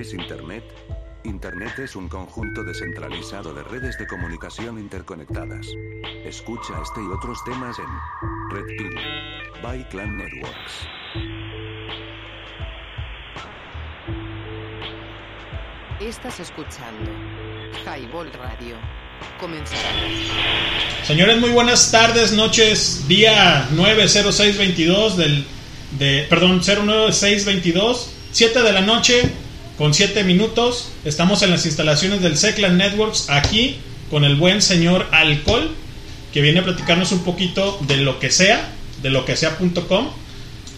¿Qué es Internet? Internet es un conjunto descentralizado de redes de comunicación interconectadas. Escucha este y otros temas en Red Pill by Clan Networks. Estás escuchando Highball Radio. Comenzamos. Señores, muy buenas tardes, noches, día 90622 del de perdón, 09622, 7 de la noche con 7 minutos. Estamos en las instalaciones del Seclan Networks aquí con el buen señor Alcohol que viene a platicarnos un poquito de lo que sea, de lo que sea.com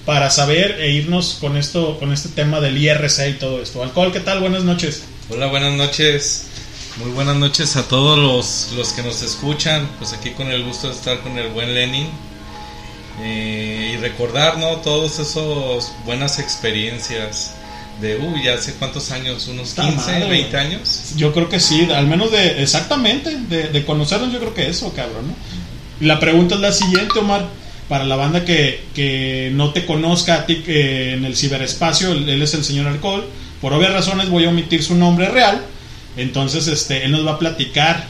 para saber e irnos con esto con este tema del IRC y todo esto. Alcohol, ¿qué tal? Buenas noches. Hola, buenas noches. Muy buenas noches a todos los, los que nos escuchan. Pues aquí con el gusto de estar con el buen Lenin. Eh, y recordar, ¿no? Todas esas buenas experiencias de, uy, ya hace cuántos años, unos Está 15, madre. 20 años. Yo creo que sí, al menos de, exactamente, de, de conocernos yo creo que eso, cabrón, ¿no? La pregunta es la siguiente, Omar, para la banda que, que no te conozca a ti eh, en el ciberespacio, él, él es el señor Alcohol, por obvias razones voy a omitir su nombre real, entonces este, él nos va a platicar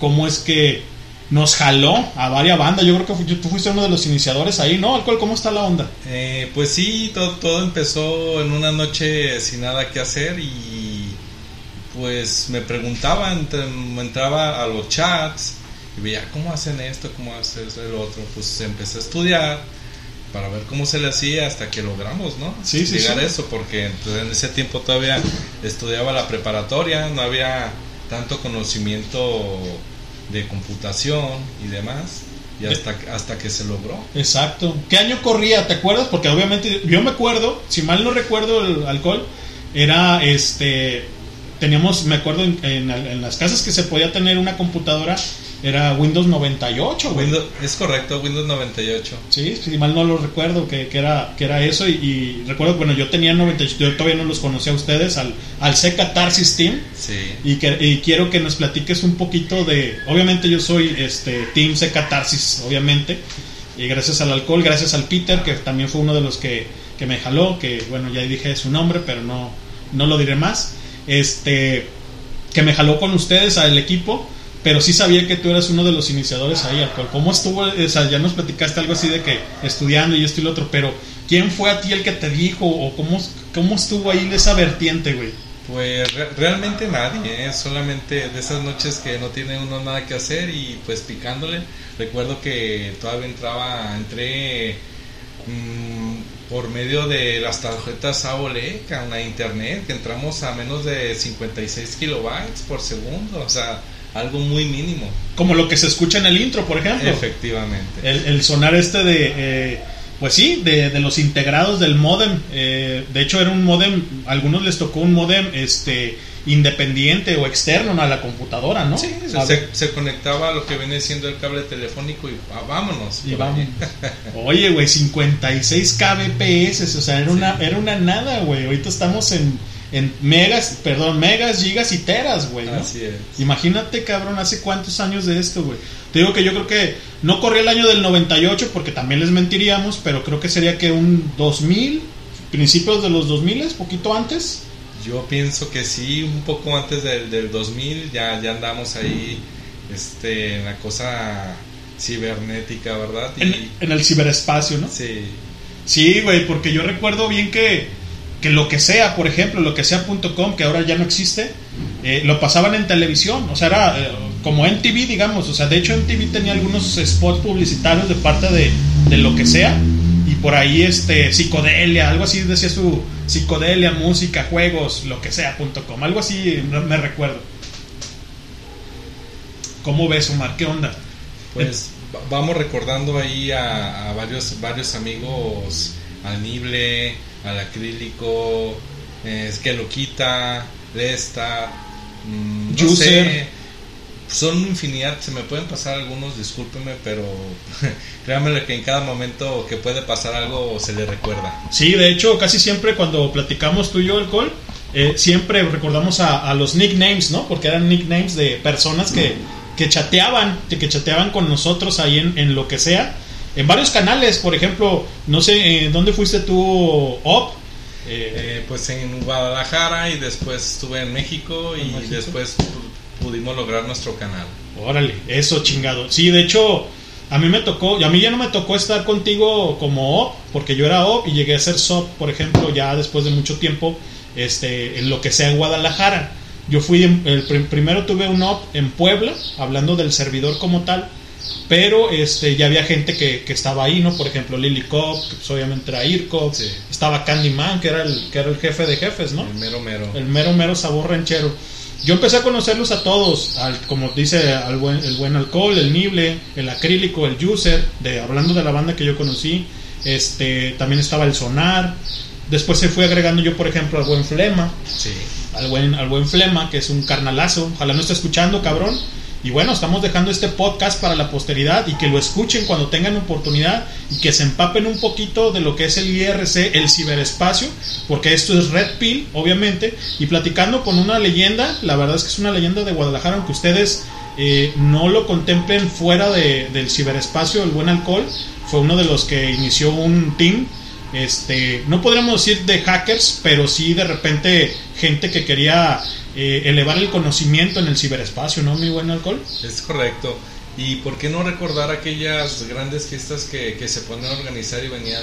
cómo es que nos jaló a varias bandas, yo creo que tú fuiste uno de los iniciadores ahí, ¿no? Alcohol, ¿cómo está la onda? Eh, pues sí, todo, todo empezó en una noche sin nada que hacer y pues me preguntaban, ent- entraba a los chats y veía cómo hacen esto, cómo hacen el otro. Pues empecé a estudiar para ver cómo se le hacía hasta que logramos, ¿no? Sí, sí, Llegar sí. a eso, porque en ese tiempo todavía estudiaba la preparatoria, no había tanto conocimiento de computación y demás, y hasta, hasta que se logró. Exacto. ¿Qué año corría? ¿Te acuerdas? Porque obviamente yo me acuerdo, si mal no recuerdo el alcohol, era este. Teníamos, me acuerdo en, en- en las casas que se podía tener una computadora, era Windows 98, güey. Windows, es correcto, Windows 98. Sí, si mal no lo recuerdo, que, que era, que era eso. Y, y recuerdo, bueno, yo tenía 98, yo todavía no los conocía a ustedes, al, al C Catarsis Team. Sí. Y, que, y quiero que nos platiques un poquito de. Obviamente, yo soy este Team C Catarsis, obviamente. Y gracias al alcohol, gracias al Peter, que también fue uno de los que, que me jaló. Que bueno, ya dije su nombre, pero no, no lo diré más. Este. Que me jaló con ustedes al equipo. Pero sí sabía que tú eras uno de los iniciadores ahí, alcohol. ¿Cómo estuvo? O sea, ya nos platicaste algo así de que estudiando y esto y lo otro. Pero, ¿quién fue a ti el que te dijo? ¿O cómo, cómo estuvo ahí esa vertiente, güey? Pues re- realmente nadie, ¿eh? solamente de esas noches que no tiene uno nada que hacer y pues picándole. Recuerdo que todavía entraba, entré mm, por medio de las tarjetas AOLEC a una internet, que entramos a menos de 56 kilobytes por segundo, o sea, algo muy mínimo, Como lo que se escucha en el intro, por ejemplo. efectivamente. El, el sonar este de, eh, pues sí, de, de los integrados del modem. Eh, de hecho, era un modem, a algunos les tocó un modem este, independiente o externo a la computadora, ¿no? Sí, se, se- conectaba a lo que viene siendo el cable telefónico y ah, vámonos. y vamos. Oye, güey, 56 kbps, o sea, era, una, era una nada, güey. Ahorita estamos en, en megas, perdón, megas, gigas y teras, güey. ¿no? Así es. Imagínate, cabrón, hace cuántos años de esto, güey. Te digo que yo creo que no corría el año del 98 porque también les mentiríamos, pero creo que sería que un 2000, principios de los 2000, poquito antes. Yo pienso que sí, un poco antes del, del 2000 ya, ya andamos ahí este, en la cosa cibernética, ¿verdad? Y, En, en el ciberespacio, ¿no? sí, Sí, güey, porque yo recuerdo bien que, que lo que sea, por ejemplo, lo que sea.com, que ahora ya no existe, eh, lo pasaban en televisión, o sea, era eh, como MTV, digamos, o sea, de hecho MTV tenía algunos spots publicitarios de parte de, de lo que sea, y por ahí este, psicodelia, algo así decía su psicodelia, música, juegos, lo que sea.com, algo así me recuerdo. ¿Cómo ves, Omar? ¿Qué onda? pues va- vamos recordando ahí a, a varios, varios amigos, al Nible, al acrílico, eh, es que lo quita, Lesta, mm, no User. sé, son infinidad, se me pueden pasar algunos, discúlpeme, pero créanme que en cada momento que puede pasar algo se le recuerda. Sí, de hecho, casi siempre cuando platicamos tú y yo, alcohol, eh, siempre recordamos a, a los nicknames, ¿no? Porque eran nicknames de personas que, que chateaban, que, que chateaban con nosotros ahí en, en lo que sea. En varios canales, por ejemplo, no sé, eh, ¿dónde fuiste tú, Op? Eh, pues en Guadalajara y después estuve en México y después pu- pudimos lograr nuestro canal. Órale, eso chingado. Sí, de hecho, a mí me tocó, y a mí ya no me tocó estar contigo como OP, porque yo era OP y llegué a ser SOP, por ejemplo, ya después de mucho tiempo, este, en lo que sea en Guadalajara. Yo fui, en- el prim- primero tuve un OP en Puebla, hablando del servidor como tal, pero este, ya había gente que, que estaba ahí, ¿no? Por ejemplo, Lily Cop, que pues, obviamente era Irko, Sí. estaba Candyman, que era, el, que era el jefe de jefes, ¿no? El mero mero. el mero mero sabor ranchero. Yo empecé a conocerlos a todos, al, como dice al buen, el buen alcohol, el nible, el acrílico, el user, de, hablando de la banda que yo conocí, este, también estaba el sonar, después se fue agregando yo por ejemplo al buen flema, Sí. al buen, al buen flema, que es un carnalazo, ojalá no esté escuchando cabrón, y bueno, estamos dejando este podcast para la posteridad y que lo escuchen cuando tengan oportunidad y que se empapen un poquito de lo que es el IRC, el ciberespacio, porque esto es Red Pill, obviamente, y platicando con una leyenda, la verdad es que es una leyenda de Guadalajara, aunque ustedes eh, no lo contemplen fuera de- del ciberespacio, el buen alcohol, fue uno de los que inició un team. Este, no podríamos decir de hackers, pero sí de repente gente que quería eh, elevar el conocimiento en el ciberespacio, ¿no, mi buen alcohol? Es correcto. ¿Y por qué no recordar aquellas grandes fiestas que, que se ponen a organizar y venían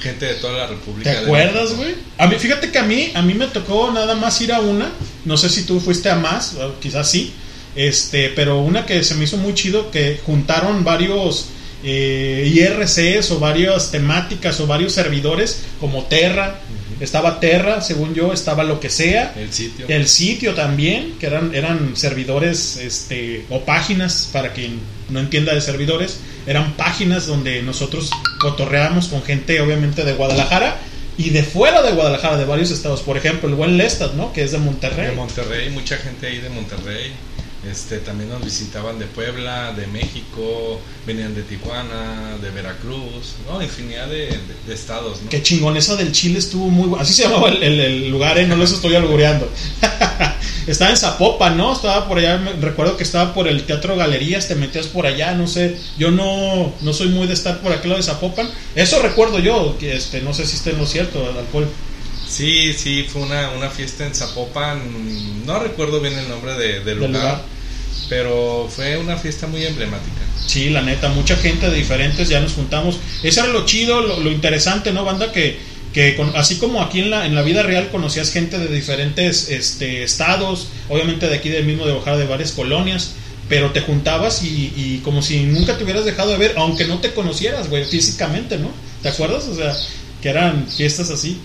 gente de toda la República? ¿Te acuerdas, güey? A mí, fíjate que a mí, a mí me tocó nada más ir a una, no sé si tú fuiste a más, quizás sí, este, pero una que se me hizo muy chido, que juntaron varios eh, IRCs o varias temáticas o varios servidores, como Terra, estaba Terra, según yo, estaba lo que sea, El sitio. El sitio también, que eran, eran servidores este, o páginas, para quien no entienda de servidores, eran páginas donde nosotros cotorreábamos con gente obviamente de Guadalajara y de fuera de Guadalajara, de varios estados. Por ejemplo, el buen Lestat, ¿no? Que es de Monterrey. De Monterrey, mucha gente ahí de Monterrey. Este, también nos visitaban de Puebla, de México, venían de Tijuana, de Veracruz, no, infinidad de, de- de estados, ¿no? Qué chingón, esa del Chile estuvo muy Así se llamaba el, lugar, ¿eh? no los estoy albureando. estaba en Zapopan, ¿no? Estaba por allá, me- recuerdo que estaba por el Teatro Galerías, te metías por allá, no sé. Yo no, no soy muy de estar por aquel lado de Zapopan. Eso recuerdo yo, que este, no sé si esté en lo cierto, alcohol. Sí, sí, fue una, una fiesta en Zapopan, no recuerdo bien el nombre de- del lugar, lugar. pero fue una fiesta muy emblemática. Sí, la neta, mucha gente de diferentes ya nos juntamos. Eso era lo chido, lo, lo interesante, ¿no, banda? Que, que con- así como aquí en la, en la vida real conocías gente de diferentes este, estados, obviamente de aquí del mismo de Guadalajara, de varias colonias, pero te juntabas y, y como si nunca te hubieras dejado de ver, aunque no te conocieras, güey, físicamente, ¿no? ¿Te acuerdas? O sea, que eran fiestas así.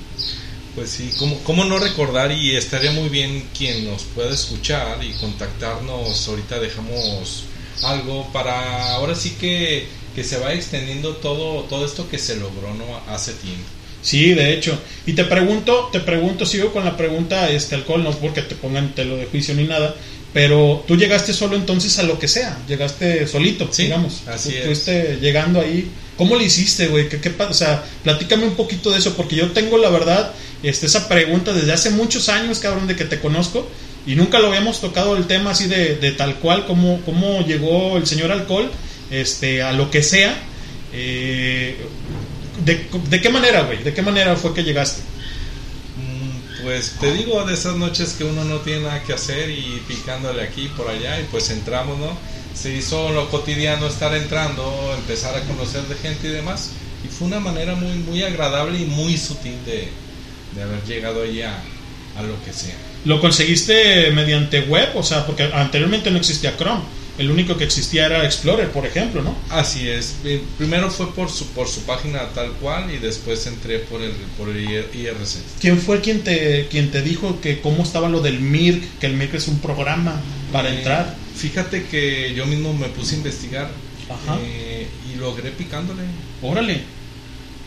Pues sí, ¿cómo, ¿cómo no recordar? Y estaría muy bien quien nos pueda escuchar y contactarnos. Ahorita dejamos algo para ahora sí que, que se va extendiendo todo, todo esto que se logró ¿no? hace tiempo. Sí, de hecho. Y te pregunto, te pregunto, sigo con la pregunta, este alcohol, no porque te pongan telo de juicio ni nada, pero tú llegaste solo entonces a lo que sea, llegaste solito, Sí, digamos. así Tú es. Fuiste llegando ahí. ¿Cómo le hiciste, güey? ¿Qué, qué o sea, platícame un poquito de eso, porque yo tengo la verdad, este, esa pregunta desde hace muchos años, cabrón, de que te conozco, y nunca lo habíamos tocado el tema así de, de tal cual, cómo, cómo llegó el señor alcohol, este, a lo que sea. Eh, ¿de, ¿De qué manera, güey? ¿De qué manera fue que llegaste? Mm, Pues te digo de esas noches que uno no tiene nada que hacer y picándole aquí por allá y pues entramos, ¿no? Se hizo lo cotidiano estar entrando, empezar a conocer de gente y demás. Y fue una manera muy, muy agradable y muy sutil de, de haber llegado ahí a, lo que sea. ¿Lo conseguiste mediante web? O sea, porque anteriormente no existía Chrome. El único que existía era Explorer, por ejemplo, ¿no? Así es. Eh, Primero fue por su, por su página tal cual y después entré por el, por el IRC. ¿Quién fue quien te, quien te dijo que cómo estaba lo del MIRC? Que el MIRC es un programa para Eh, entrar. Fíjate que yo mismo me puse a investigar Ajá. eh, y logré picándole. Órale.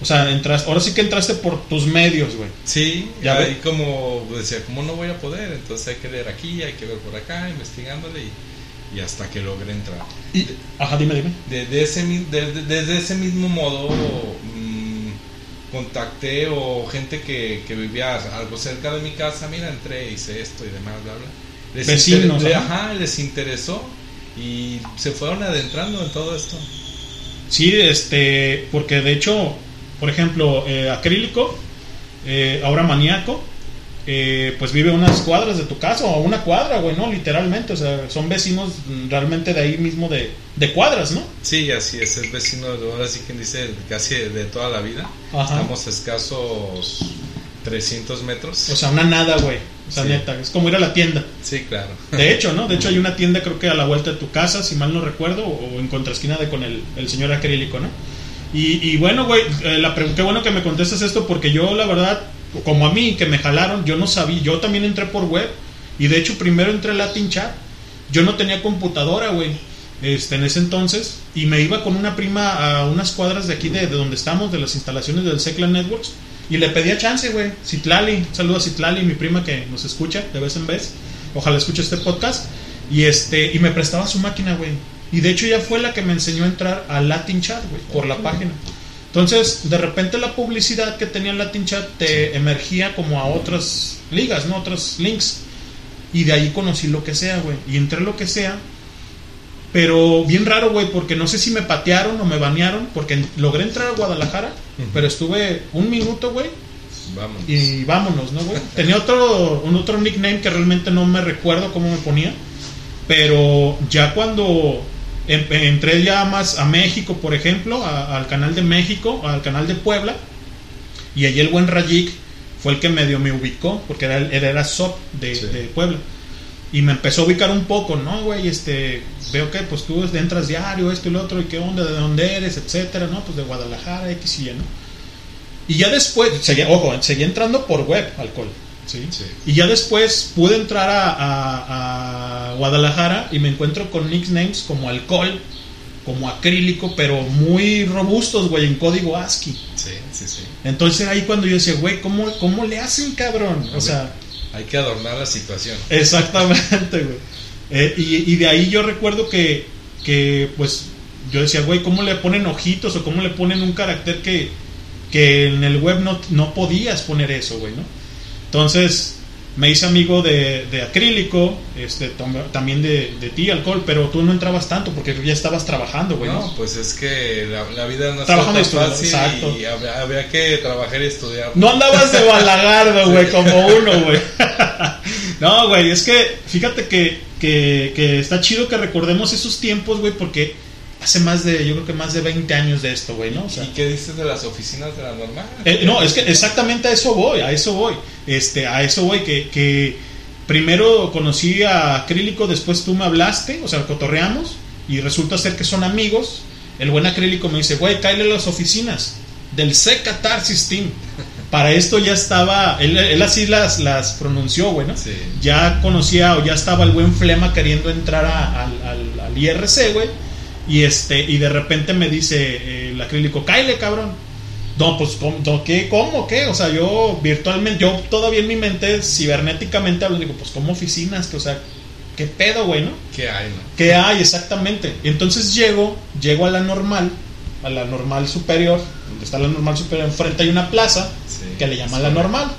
O sea, entras, ahora sí que entraste por tus medios, güey. Sí, Ya ahí como decía, ¿cómo no voy a poder? Entonces hay que leer aquí, hay que ver por acá, investigándole y, y hasta que logré entrar. Y, ajá, dime, dime. Desde ese, mi- de- de- desde ese mismo modo mm, contacté o gente que, que vivía algo cerca de mi casa, mira, entré, hice esto y demás, bla, bla. Les Vecinos, inter- ajá, les interesó y se fueron adentrando en todo esto. Sí, este, porque de hecho, por ejemplo, eh, acrílico, eh, ahora maníaco, eh, pues vive unas cuadras de tu casa o una cuadra, güey, ¿no? Literalmente, o sea, son vecinos realmente de ahí mismo de, de cuadras, ¿no? Sí, así es, es vecino de ahora sí quien dice casi de toda la vida. Ajá. Estamos escasos 300 metros. O sea, una nada, güey. O sea, Sí. neta, es como ir a la tienda. Sí, claro. De hecho, ¿no? De hecho hay una tienda creo que a la vuelta de tu casa, si mal no recuerdo, o en contraesquina de con el, el señor acrílico, ¿no? Y, y bueno, güey, eh, la qué bueno que me contestas esto porque yo la verdad, como a mí que me jalaron, yo no sabía, yo también entré por web y de hecho primero entré a Latin Chat. Yo no tenía computadora, güey. Este, en ese entonces y me iba con una prima a unas cuadras de aquí de, de donde estamos, de las instalaciones del Secla Networks y le pedía chance, güey. Citlali, saludo a Citlali, mi prima que nos escucha de vez en vez. Ojalá escuche este podcast. Y este y me prestaba su máquina, güey. Y de hecho ella fue la que me enseñó a entrar a Latin Chat, güey, por la página. Entonces, de repente la publicidad que tenía Latin Chat te emergía como a otras ligas, ¿no? Otros links. Y de ahí conocí lo que sea, güey. Y entré lo que sea. Pero bien raro, güey, porque no sé si me patearon o me banearon, porque logré entrar a Guadalajara, pero estuve un minuto, güey, Vamos. y vámonos, ¿no, güey? Tenía otro, un otro nickname que realmente no me recuerdo cómo me ponía, pero ya cuando entré ya más a México, por ejemplo, a- al canal de México, al canal de Puebla, y allí el buen Rayik fue el que medio me ubicó, porque era, era, era SOP de, Sí. de Puebla. Y me empezó a ubicar un poco, ¿no, güey? Este, veo que pues tú entras diario, esto y lo otro, y qué onda, de dónde eres, etcétera, ¿no? Pues de Guadalajara, X y Y, ¿no? Y ya después, seguía, ojo, seguía entrando por web, alcohol, ¿sí? Sí. Y ya después pude entrar a, a- a Guadalajara y me encuentro con nicknames como alcohol, como acrílico, pero muy robustos, güey, en código ASCII. Sí, sí, sí. Entonces ahí cuando yo decía, güey, ¿cómo, ¿cómo le hacen, cabrón? O sea, Hay que adornar la situación. exactamente, güey. Eh, y, y de ahí yo recuerdo que, que, pues, yo decía, güey, ¿cómo le ponen ojitos o cómo le ponen un carácter que, que en el web no, no podías poner eso, güey, ¿no? Entonces me hice amigo de, de acrílico, este, tam- también de, de ti, alcohol, pero tú no entrabas tanto porque ya estabas trabajando, güey, ¿no? Pues es que la, la vida no Trabajando está tan fácil exacto. y habría, habría que trabajar y estudiar. No andabas de balagardo, güey, como uno, güey. No, güey, es que fíjate que, que, que está chido que recordemos esos tiempos, güey, porque hace más de, yo creo que más de 20 años de esto, güey, ¿no? O sea, ¿Y qué dices de las oficinas de la normal? eh, no, es que exactamente a eso voy, a eso voy. Este, a eso voy, que, que primero conocí a Acrílico, después tú me hablaste, o sea, cotorreamos, y resulta ser que son amigos. El buen Acrílico me dice, güey, cállale a las oficinas del C Catarsis Team. Para esto ya estaba, él, él así las, las pronunció, güey, ¿no? Sí. Ya conocía o ya estaba el buen Flema queriendo entrar a- al- al IRC, güey. Y este, y de repente me dice eh, el acrílico, cáile, cabrón. No, pues, ¿cómo, no, ¿qué? ¿Cómo? ¿Qué? O sea, yo virtualmente, yo todavía en mi mente, cibernéticamente hablo, digo, pues, ¿cómo oficinas? Que, o sea, ¿qué pedo, güey, no? ¿Qué hay, no? ¿Qué hay exactamente? Y entonces llego, llego a la normal, a la normal superior, donde está la normal superior, enfrente hay una plaza Sí, que le llaman la normal.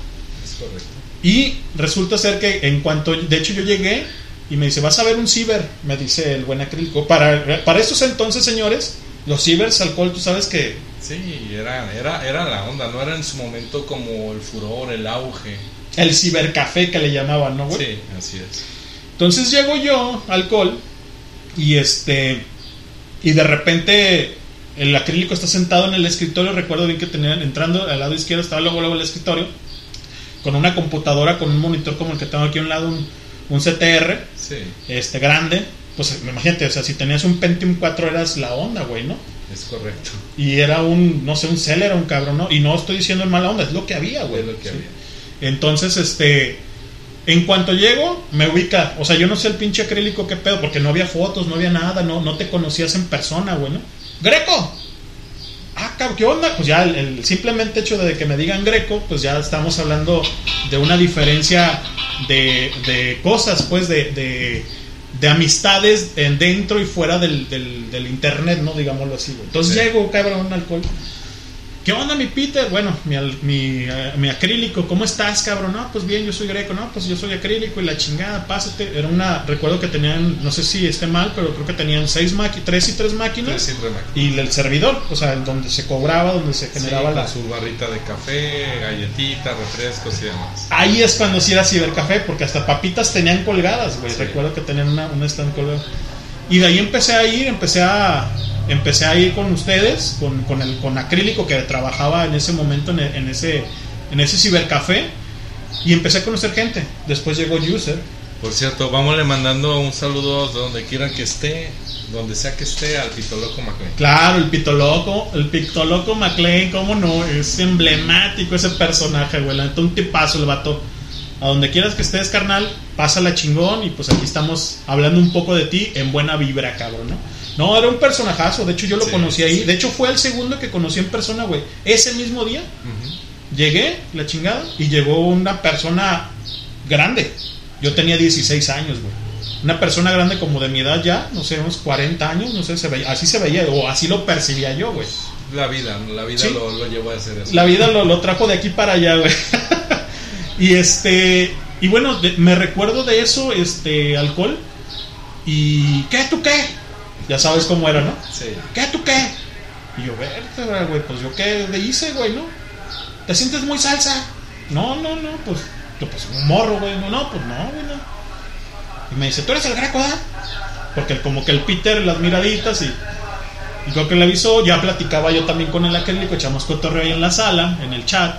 Es correcto. Y resulta ser que en cuanto, de hecho yo llegué y me dice, vas a ver un ciber, me dice el buen acrílico. Para, para estos entonces, señores, los cibers, alcohol, tú sabes que Sí, era, era, era la onda, no era en su momento como el furor, el auge. el cibercafé que le llamaban, ¿no, güey? Sí, así es. Entonces llego yo, alcohol, y este, y de repente el acrílico está sentado en el escritorio, recuerdo bien que tenían, entrando al lado izquierdo estaba luego, luego el escritorio, con una computadora, con un monitor como el que tengo aquí a un lado, un, un CTR, Sí, este grande, pues imagínate, o sea, si tenías un Pentium 4 eras la onda, güey, ¿no? es correcto. Y era un, no sé, un Celer, un cabrón, ¿no? Y no estoy diciendo en mala onda, es lo que había, güey. Es lo que Sí. había. Entonces, este, en cuanto llego, me ubica, o sea, yo no sé el pinche acrílico qué pedo, porque no había fotos, no había nada, no, no te conocías en persona, güey, ¿no? ¡Greco! Cabrón, ¿qué onda? Pues ya el, el simplemente hecho de que me digan greco, pues ya estamos hablando de una diferencia de, de cosas, pues, de, de, de amistades en- dentro y fuera del, del, del internet, ¿no? Digámoslo así, güey. Entonces Sí. llego, cabrón, alcohol. ¿Qué onda, mi Peter? Bueno, mi, mi, eh, mi acrílico, ¿cómo estás, cabrón? No, pues bien, yo soy greco, no, pues yo soy acrílico y la chingada, pásate. Era una, recuerdo que tenían, no sé si esté mal, pero creo que tenían seis máquinas, tres y tres máquinas. Tres y remate. Y el servidor, o sea, donde se cobraba, donde se generaba Sí, la... su barrita de café, galletitas, refrescos y demás. Ahí es cuando sí era cibercafé, porque hasta papitas tenían colgadas, güey. Sí. Recuerdo que tenían una, una stand colgada. Y de ahí empecé a ir, empecé a empecé a ir con ustedes, con, con el con acrílico que trabajaba en ese momento en, e- en ese en ese cibercafé y empecé a conocer gente. Después llegó User. Por cierto, vámonos mandando un saludo de donde quieran que esté, donde sea que esté, al Pitoloco McLean. Claro, el Pitoloco, el Pitoloco McLean, cómo no, es emblemático ese personaje, güey. La un tipazo el vato. A donde quieras que estés, carnal, pásala chingón. Y pues aquí estamos hablando un poco de ti en buena vibra, cabrón, ¿no? No, era un personajazo. De hecho, yo lo Sí, conocí ahí. sí. De hecho, fue el segundo que conocí en persona, güey. Ese mismo día llegué, la chingada, y llegó una persona grande. Yo tenía 16 años, güey. Una persona grande como de mi edad ya, no sé, unos 40 años, no sé, se veía, así se veía, o así lo percibía yo, güey. La vida, la vida Sí. lo, lo llevó a hacer eso. La vida lo, lo trajo de aquí para allá, güey. y este. Y bueno, de- me recuerdo de eso, este, alcohol. Y. ¿Qué, tú qué? Ya sabes cómo era, ¿no? Sí. ¿Qué, tú qué? Y yo, vértebra, güey, pues yo qué le hice, güey, ¿no? ¿Te sientes muy salsa? No, no, no, pues. Yo, pues un morro, güey. No, no, pues no, güey, no. Y me dice, ¿tú eres el greco, ah? Porque como que el Peter, las miraditas y. Y creo que le avisó, ya platicaba yo también con el acrílico, echamos cotorreo ahí en la sala, en el chat.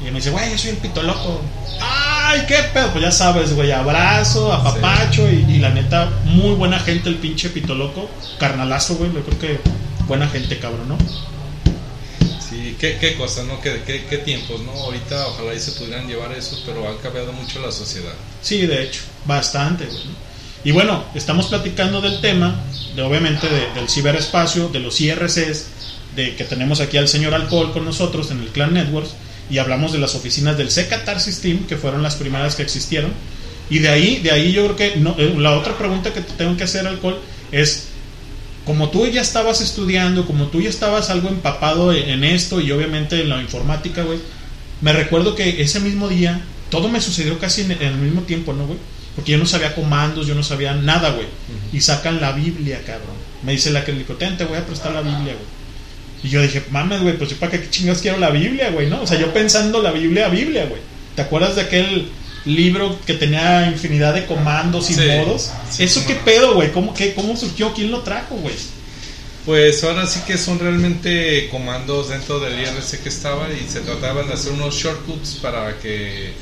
Y me dice, güey, yo soy el pito loco. Ay, qué pedo. Pues ya sabes, güey, abrazo, apapacho. Y, y la neta, muy buena gente el pinche pito loco. Carnalazo, güey, yo creo que buena gente, cabrón, ¿no? Sí, qué, qué cosas, ¿no? Qué, qué, qué tiempos, ¿no? Ahorita ojalá y se pudieran llevar eso, pero ha cambiado mucho la sociedad. Sí, de hecho, bastante, güey. ¿no? Y bueno, estamos platicando del tema, de obviamente de- del ciberespacio, de los IRCs, de que tenemos aquí al señor Alcohol con nosotros en el Clan Networks, y hablamos de las oficinas del C-Catarsis Team, que fueron las primeras que existieron. Y de ahí, de ahí yo creo que no, eh, la otra pregunta que te tengo que hacer, Alcohol, es como tú ya estabas estudiando, como tú ya estabas algo empapado en en esto y obviamente en la informática, güey, me recuerdo que ese mismo día todo me sucedió casi en, el mismo tiempo, ¿no, güey? Porque yo no sabía comandos, yo no sabía nada, güey. Y sacan la Biblia, cabrón. Me dice la que le dijo, "Ten, te voy a prestar la Biblia, güey. Y yo dije, mames, güey, pues yo para qué chingados quiero la Biblia, güey, ¿no? O sea, yo pensando la Biblia, Biblia, güey. ¿Te acuerdas de aquel libro que tenía infinidad de comandos y Sí, modos? sí, ¿Eso qué pedo, güey? ¿Cómo, qué, ¿Cómo surgió? ¿Quién lo trajo, güey? Pues ahora sí que son realmente comandos dentro del IRC que estaba y se trataban de hacer unos shortcuts para que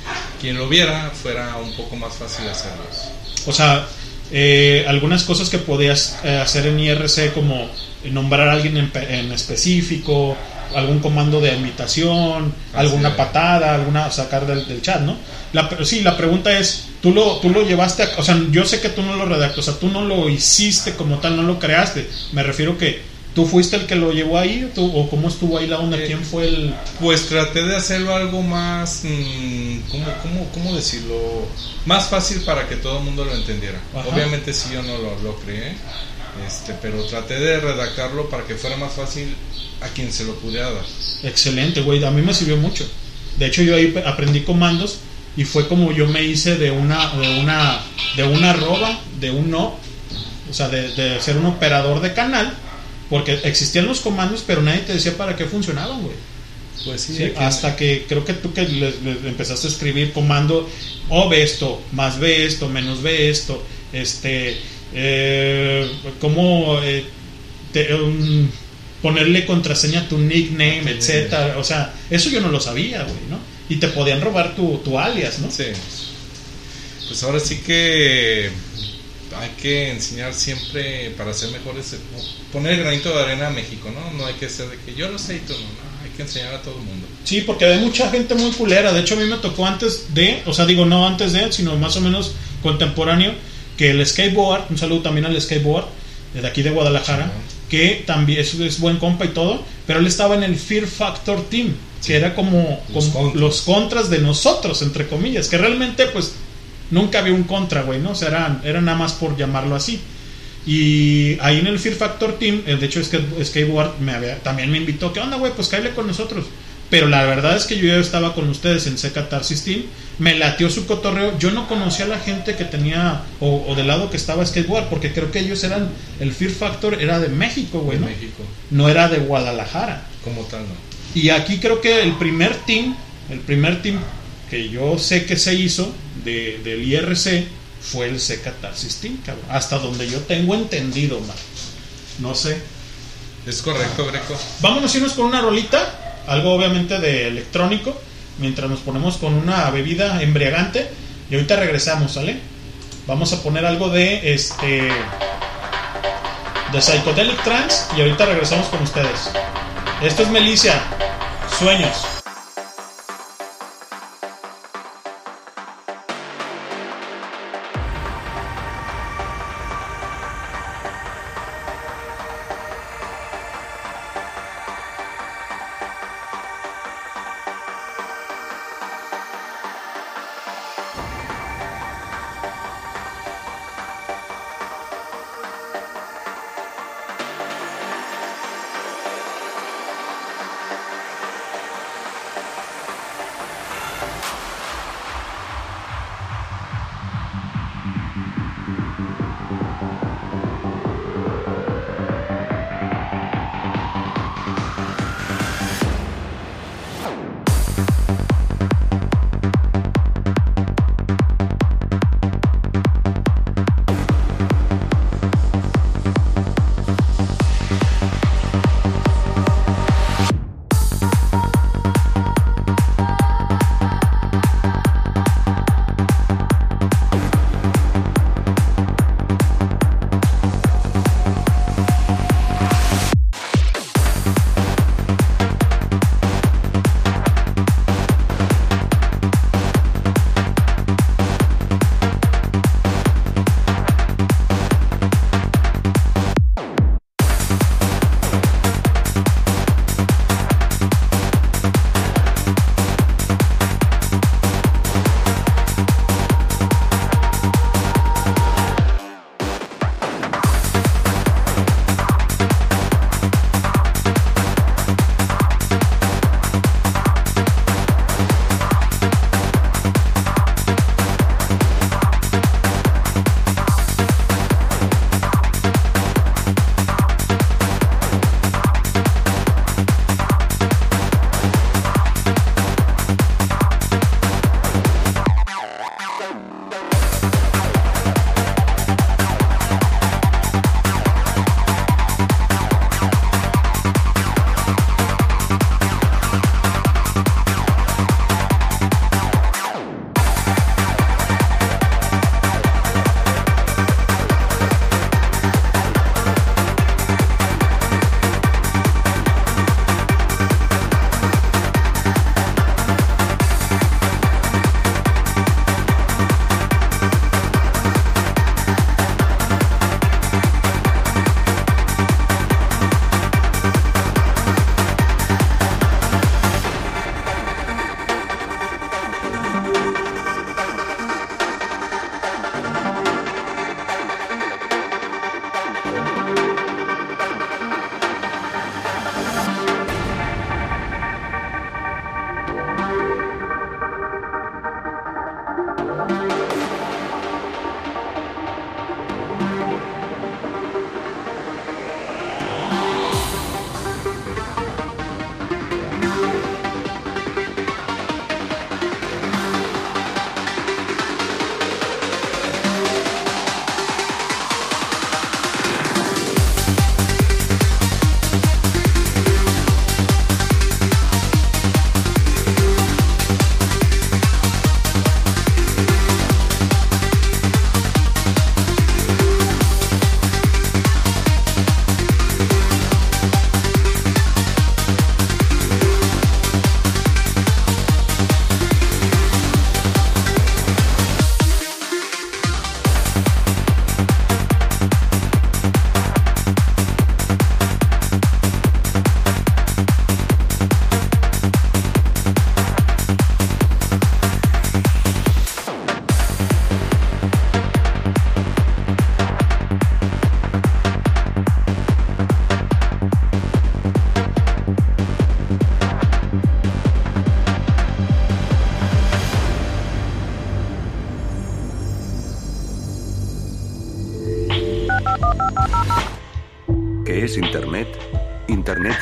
quien lo viera fuera un poco más fácil hacerlos. O sea, eh, algunas cosas que podías eh, hacer en IRC como nombrar a alguien en, en específico, algún comando de invitación, Así alguna es. patada, alguna sacar del, del chat, ¿no? La, sí, la pregunta es, ¿tú lo, tú lo llevaste a, o sea, yo sé que tú no lo redactas, o sea, tú no lo hiciste como tal, no lo creaste, me refiero que tú fuiste el que lo llevó ahí, tú, o cómo estuvo ahí la onda, Eh, quién fue el... Pues traté de hacerlo algo más, mm, ¿cómo, cómo, cómo decirlo? Más fácil para que todo el mundo lo entendiera. Ajá. Obviamente si yo no lo, lo creé, este, pero traté de redactarlo para que fuera más fácil a quien se lo pudiera dar. Excelente, güey. A mí me sirvió mucho. De hecho, yo ahí aprendí comandos y fue como yo me hice de una, de una, de una arroba, de un no, o sea, de, de ser un operador de canal, porque existían los comandos, pero nadie te decía para qué funcionaban, güey. Pues sí, hasta que creo que tú que le- le empezaste a escribir comando o ve esto, más ve esto, menos ve esto, este, eh, cómo eh, te- um, ponerle contraseña a tu nickname, Sí. etcétera, o sea, eso yo no lo sabía, güey, ¿no? Y te podían robar tu, tu alias, ¿no? Sí. Pues ahora sí que hay que enseñar siempre para ser mejores, eh, poner el granito de arena a México, ¿no? No hay que ser de que yo lo sé y tú no, no, hay que enseñar a todo el mundo. Sí, porque hay mucha gente muy culera. De hecho, a mí me tocó antes de, o sea, digo, no antes de, sino más o menos contemporáneo, que el skateboard, un saludo también al skateboard, de aquí de Guadalajara, que también es, es buen compa y todo, pero él estaba en el Fear Factor Team, que era como, Los como contras. los contras de nosotros, entre comillas, que realmente, pues, nunca había un contra, güey, ¿no? O sea, era, era nada más por llamarlo así. Y ahí en el Fear Factor Team, eh, de hecho es que Skateboard me había, también me invitó, ¿qué onda, güey? Pues cállate con nosotros. Pero la verdad es que yo ya estaba con ustedes en Seca Tarsis Team, me latió su cotorreo. Yo no conocía a la gente que tenía, o, o del lado que estaba Skateboard, porque creo que ellos eran, el Fear Factor era de México, güey, ¿no? México, No era de Guadalajara. como tal, no. Y aquí creo que el primer team, el primer team que yo sé que se hizo de, del IRC fue el C Catarsis Team, cabrón. Hasta donde yo tengo entendido, man. No sé. Es correcto, Greco. Vámonos irnos con una rolita, algo obviamente de electrónico, mientras nos ponemos con una bebida embriagante. Y ahorita regresamos, ¿sale? Vamos a poner algo de este. de Psychedelic Trance y ahorita regresamos con ustedes. Esto es Melicia, Sueños.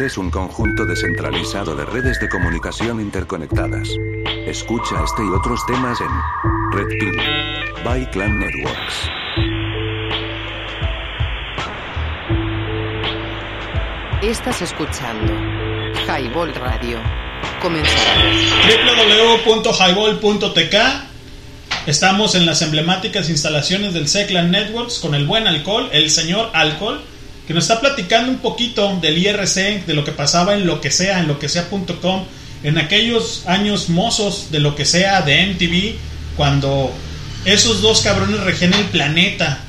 Es un conjunto descentralizado de redes de comunicación interconectadas. Escucha este y otros temas en Red Pill by Clan Networks. Estás escuchando Highball Radio. Comenzamos. www.highball.tk Estamos en las emblemáticas instalaciones del Seclan Networks con el buen alcohol, el señor alcohol, que nos está platicando un poquito del IRC, de lo que pasaba en lo que sea, en lo que sea.com, en aquellos años mozos de lo que sea de MTV, cuando esos dos cabrones regían el planeta,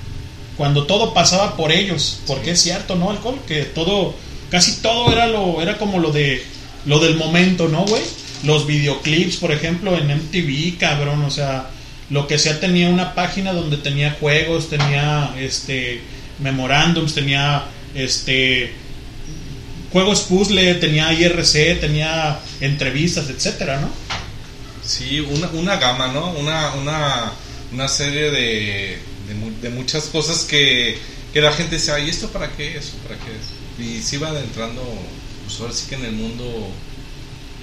cuando todo pasaba por ellos, porque es cierto, ¿no, alcohol? Que todo, casi todo era lo, era como lo de, lo del momento, ¿no, güey? Los videoclips, por ejemplo, en MTV, cabrón, o sea, lo que sea tenía una página donde tenía juegos, tenía este memorándums, tenía este juegos puzzle, tenía IRC, tenía entrevistas, etcétera, ¿no? Sí, una, una gama, ¿no? Una, una, una serie de, de, mu- de muchas cosas que, que la gente decía, ¿y esto para qué? ¿Eso para qué es? Y se iba adentrando, pues ahora sí que en el mundo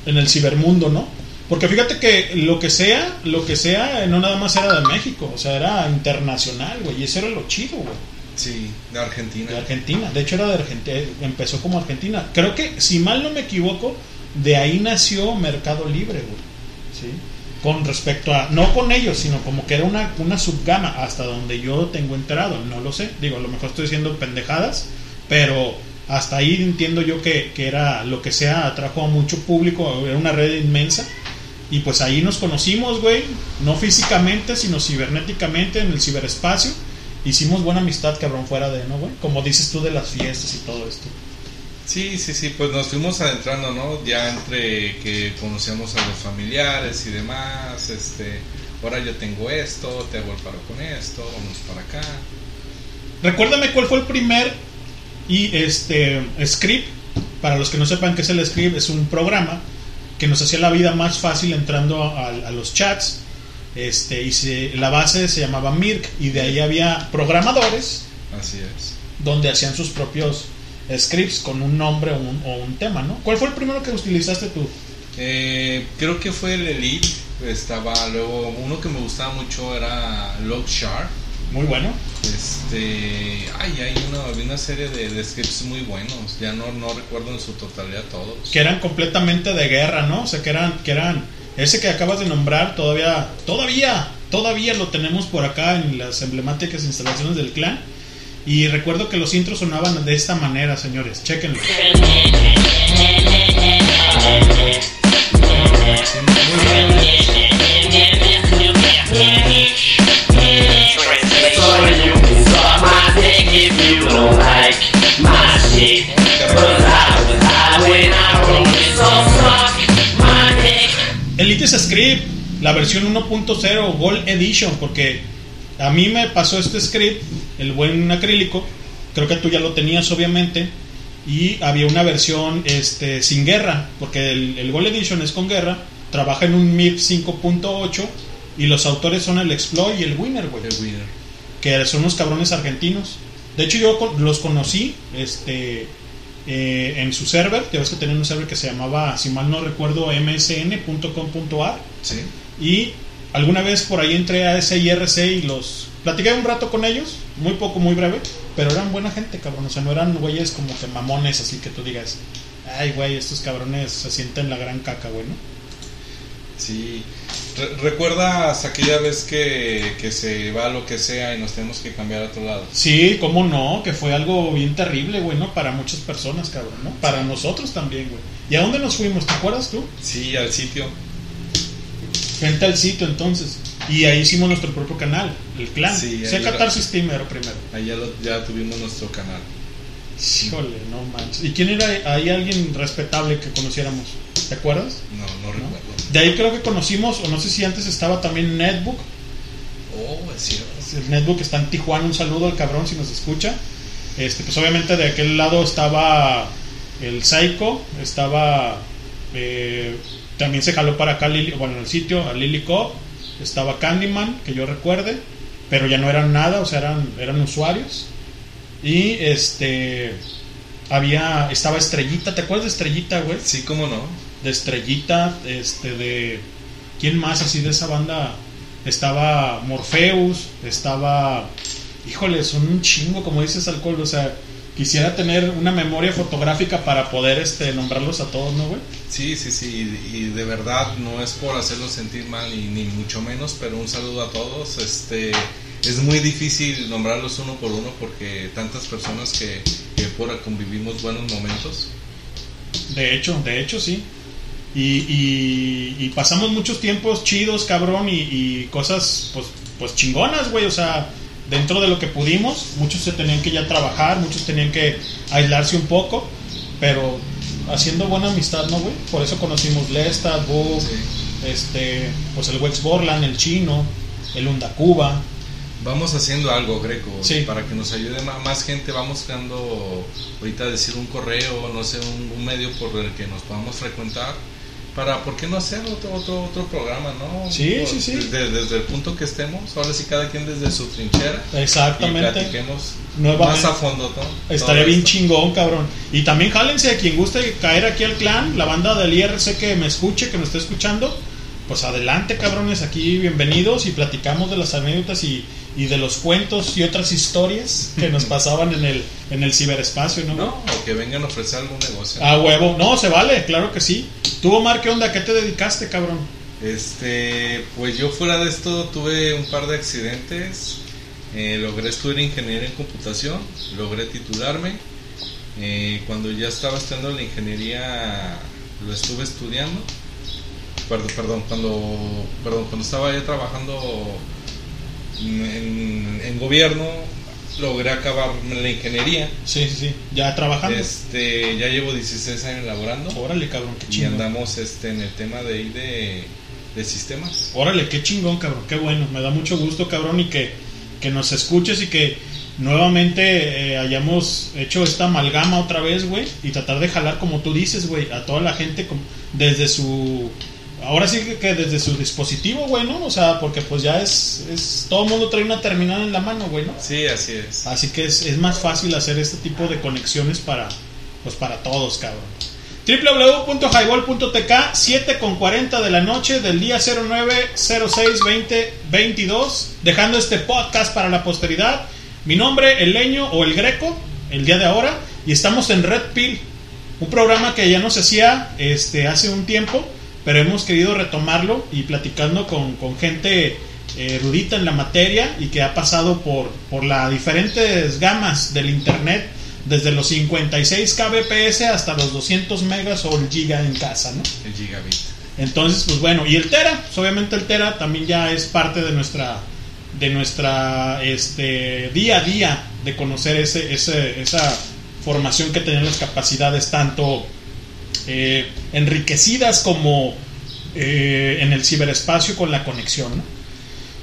En el cibermundo, ¿no? Porque fíjate que lo que sea, lo que sea, no nada más era de México, o sea, era internacional, güey, y eso era lo chido, güey. Sí, de Argentina. De Argentina, de hecho era de Argentina, empezó como Argentina. Creo que, si mal no me equivoco, de ahí nació Mercado Libre, güey. ¿Sí? Con respecto a, no con ellos, sino como que era una, una subgama, hasta donde yo tengo enterado, no lo sé. Digo, a lo mejor estoy diciendo pendejadas, pero hasta ahí entiendo yo que, que era lo que sea, atrajo a mucho público, era una red inmensa. Y pues ahí nos conocimos, güey, no físicamente, sino cibernéticamente en el ciberespacio. Hicimos buena amistad, cabrón, fuera de, ¿no, güey? Como dices tú de las fiestas y todo esto. Sí, sí, sí, pues nos fuimos adentrando, ¿no? Ya entre que conocíamos a los familiares y demás, este, ahora yo tengo esto, te hago el paro con esto, vamos para acá. Recuérdame cuál fue el primer y este script. Para los que no sepan qué es el script, es un programa que nos hacía la vida más fácil entrando a, a los chats. Este, y se- la base se llamaba Mirk y de ahí había programadores Así es. donde hacían sus propios scripts con un nombre o un, o un tema, ¿no? ¿Cuál fue el primero que utilizaste tú? Eh, creo que fue el Elite, estaba luego, uno que me gustaba mucho era Logshark. Muy bueno. Este, ay, hay una, había una serie de, de scripts muy buenos, ya no, no recuerdo en su totalidad todos. que eran completamente de guerra, ¿no? O sea, que eran, que eran, ese que acabas de nombrar todavía, todavía, todavía lo tenemos por acá en las emblemáticas instalaciones del clan. Y recuerdo que los intros sonaban de esta manera, señores, chequenlo. Elite Script, la versión 1.0 Gold Edition, porque a mí me pasó este script, el buen acrílico, creo que tú ya lo tenías obviamente, y había una versión este, sin guerra, porque el, el Gold Edition es con guerra, trabaja en un MIP 5.8 y los autores son el Exploit y el Winner, güey, El Winner. que son unos cabrones argentinos. De hecho yo los conocí este, eh, en su server, ya ves que tenían un server que se llamaba, si mal no recuerdo, msn.com.ar. Sí. Y alguna vez por ahí entré a ese IRC y los platiqué un rato con ellos, muy poco, muy breve, pero eran buena gente, cabrón. O sea, no eran güeyes como que mamones, así que tú digas, ay, güey, estos cabrones se sienten la gran caca, güey, ¿no? Sí. Re- ¿Recuerdas aquella vez que, que se va lo que sea y nos tenemos que cambiar a otro lado? Sí, cómo no, que fue algo bien terrible, güey, ¿no? Para muchas personas, cabrón, ¿no? Para nosotros también, güey. ¿Y a dónde nos fuimos? ¿Te acuerdas tú? Sí, al sitio. Gente al sitio, entonces. Y ahí hicimos nuestro propio canal, el clan. Sí, ahí Catarsis primero, primero. Ahí ya, lo- ya tuvimos nuestro canal. Híjole, no manches. ¿Y quién era ahí alguien respetable que conociéramos? ¿Te acuerdas? No, no recuerdo. De ahí creo que conocimos, o no sé si antes estaba también Netbook. Oh, es cierto. El Netbook está en Tijuana, un saludo al cabrón si nos escucha. Este, pues obviamente de aquel lado estaba el Psycho, estaba eh, también se jaló para acá bueno, en el sitio a Lily Cop, estaba Candyman, que yo recuerde, pero ya no eran nada, o sea, eran, eran usuarios. Y este había, estaba Estrellita, ¿te acuerdas de Estrellita, güey? Sí, cómo no. De Estrellita, este, de... ¿Quién más así de esa banda? Estaba Morpheus, estaba... Híjole, son un chingo, como dices, alcohol, o sea... Quisiera tener una memoria fotográfica para poder este, nombrarlos a todos, ¿no, güey? Sí, sí, sí, y, y de verdad no es por hacerlos sentir mal ni, ni mucho menos, pero un saludo a todos. Este es muy difícil nombrarlos uno por uno porque tantas personas que, que por convivimos buenos momentos. De hecho, de hecho, sí. Y, y- y pasamos muchos tiempos chidos, cabrón, y, y cosas, pues, pues chingonas, güey. O sea, dentro de lo que pudimos, muchos se tenían que ya trabajar, muchos tenían que aislarse un poco, pero haciendo buena amistad, ¿no, güey? Por eso conocimos Lestat, Book, Sí. este, pues el Wex Borland, el chino, el Undacuba. Vamos haciendo algo, Greco, Sí. para que nos ayude más gente. Vamos dando ahorita decir un correo, no sé, un, un medio por el que nos podamos frecuentar. Para, ¿por qué no hacer otro, otro, otro programa, no? Sí, Por- sí, sí. Desde, desde el punto que estemos, ahora sí cada quien desde su trinchera. Y Exactamente. platiquemos Nuevamente. más a fondo, ¿no? Estaría bien chingón, cabrón. Y también jálense a quien guste caer aquí al clan, la banda del IRC que me escuche, que me esté escuchando. Pues adelante, cabrones, aquí bienvenidos y platicamos de las anécdotas y, y de los cuentos y otras historias que nos pasaban en el, en el ciberespacio, ¿no? No, o que vengan a ofrecer algún negocio. A huevo. No, se vale, claro que sí. ¿Tú, Omar, qué onda? ¿Qué te dedicaste, cabrón? Este, pues yo fuera de esto tuve un par de accidentes. Eh, logré estudiar ingeniería en computación, logré titularme. Eh, cuando ya estaba estudiando la ingeniería, lo estuve estudiando. Perdón, perdón, cuando, perdón, cuando estaba ya trabajando en, en gobierno, logré acabar la ingeniería. Sí, sí, sí. Ya trabajando. Este, ya llevo 16 años laborando Órale, cabrón, qué y chingón. andamos este, en el tema de, de, de sistemas. Órale, qué chingón, cabrón, qué bueno. Me da mucho gusto, cabrón, y que, que nos escuches y que nuevamente eh, hayamos hecho esta amalgama otra vez, güey, y tratar de jalar, como tú dices, güey, a toda la gente desde su... Ahora sí que- desde su dispositivo, güey, ¿no? O sea, porque pues ya es... es todo el mundo trae una terminal en la mano, güey, ¿no? Sí, así es. Así que es, es más fácil hacer este tipo de conexiones para, pues para todos, cabrón. www.highball.tk 7 con 40 de la noche del día 09 06 20 22 dejando este podcast para la posteridad mi nombre el leño o el greco el día de ahora y estamos en Red Pill un programa que ya no se hacía este, hace un tiempo pero hemos querido retomarlo y platicando con, con gente eh, erudita en la materia y que ha pasado por, por las diferentes gamas del internet desde los 56 kbps hasta los 200 megas o el giga en casa, ¿no? El gigabit. Entonces, pues bueno, y el Tera, pues obviamente el Tera también ya es parte de nuestra de nuestra este día a día de conocer ese, ese esa formación que tenían las capacidades tanto eh, enriquecidas como eh, en el ciberespacio con la conexión, ¿no?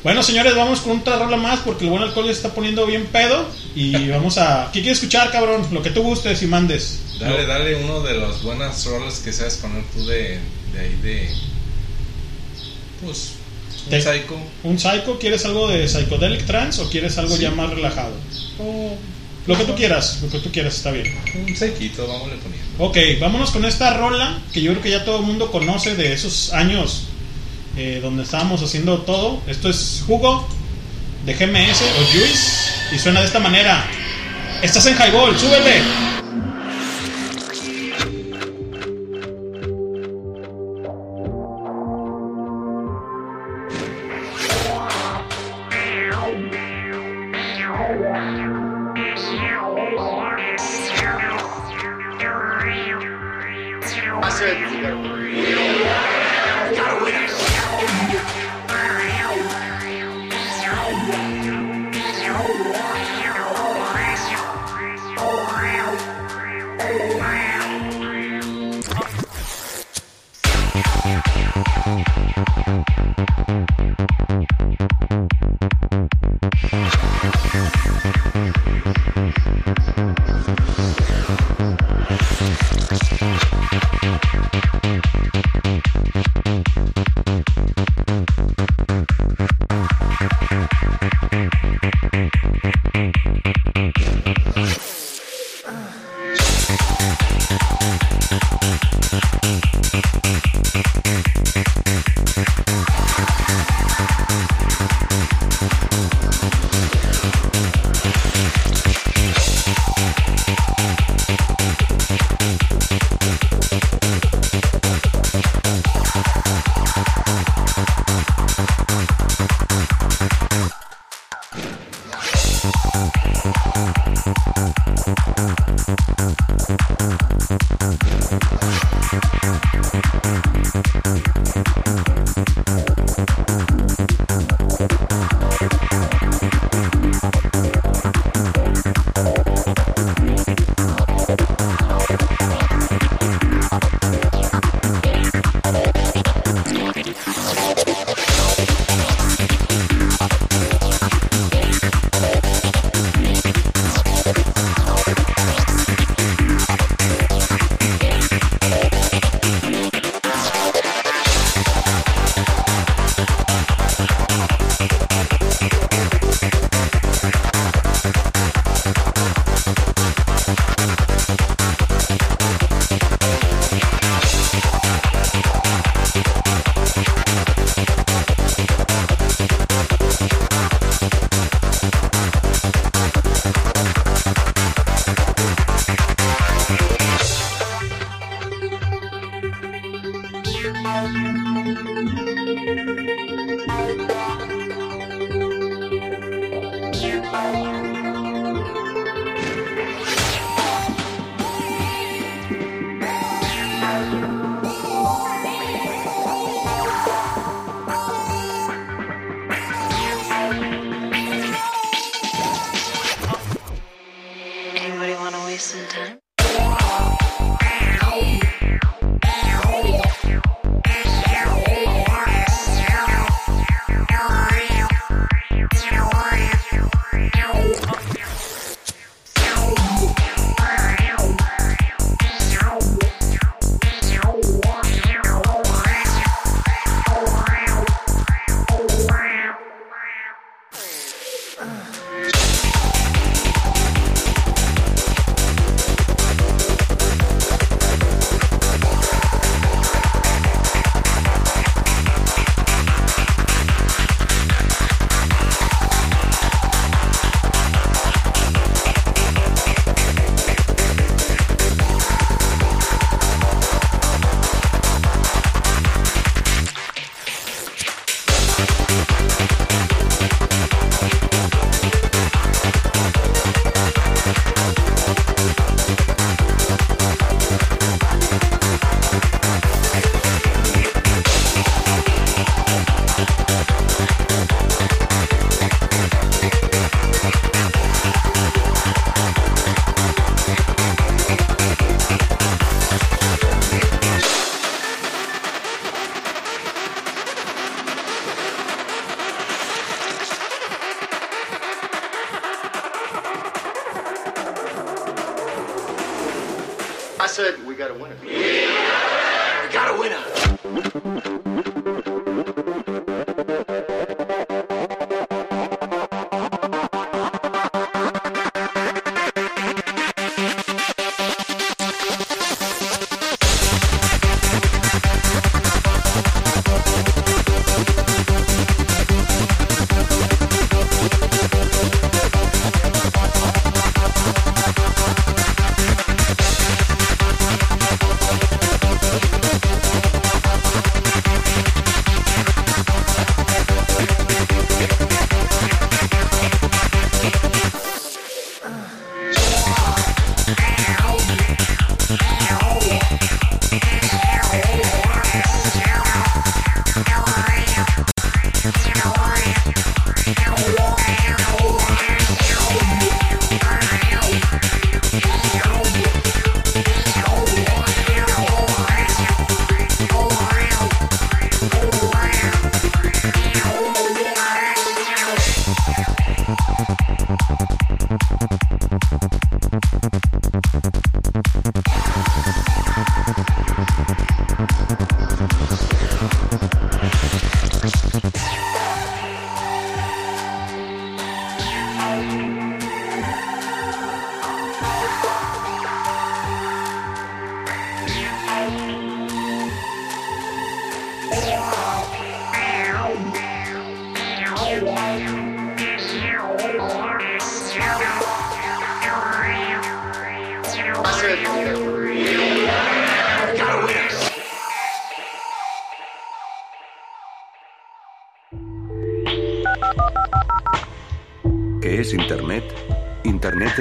Bueno, señores, vamos con otra rola más porque el buen alcohol ya se está poniendo bien pedo y vamos a... ¿Qué quieres escuchar, cabrón? Lo que tú gustes y mandes. Dale, dale uno de las buenas rolas que sabes poner tú de, de ahí de. Pues. Un psycho. ¿Un psycho? ¿Quieres algo de psychedelic trance o quieres algo Sí. ya más relajado? Lo que tú quieras, lo que tú quieras está bien. Un psyquito, vámonos poniendo. Ok, vámonos con esta rola que yo creo que ya todo el mundo conoce de esos años eh, donde estábamos haciendo todo. Esto es Jugo de GMS o Juice y suena de esta manera. Estás en Highball, súbele.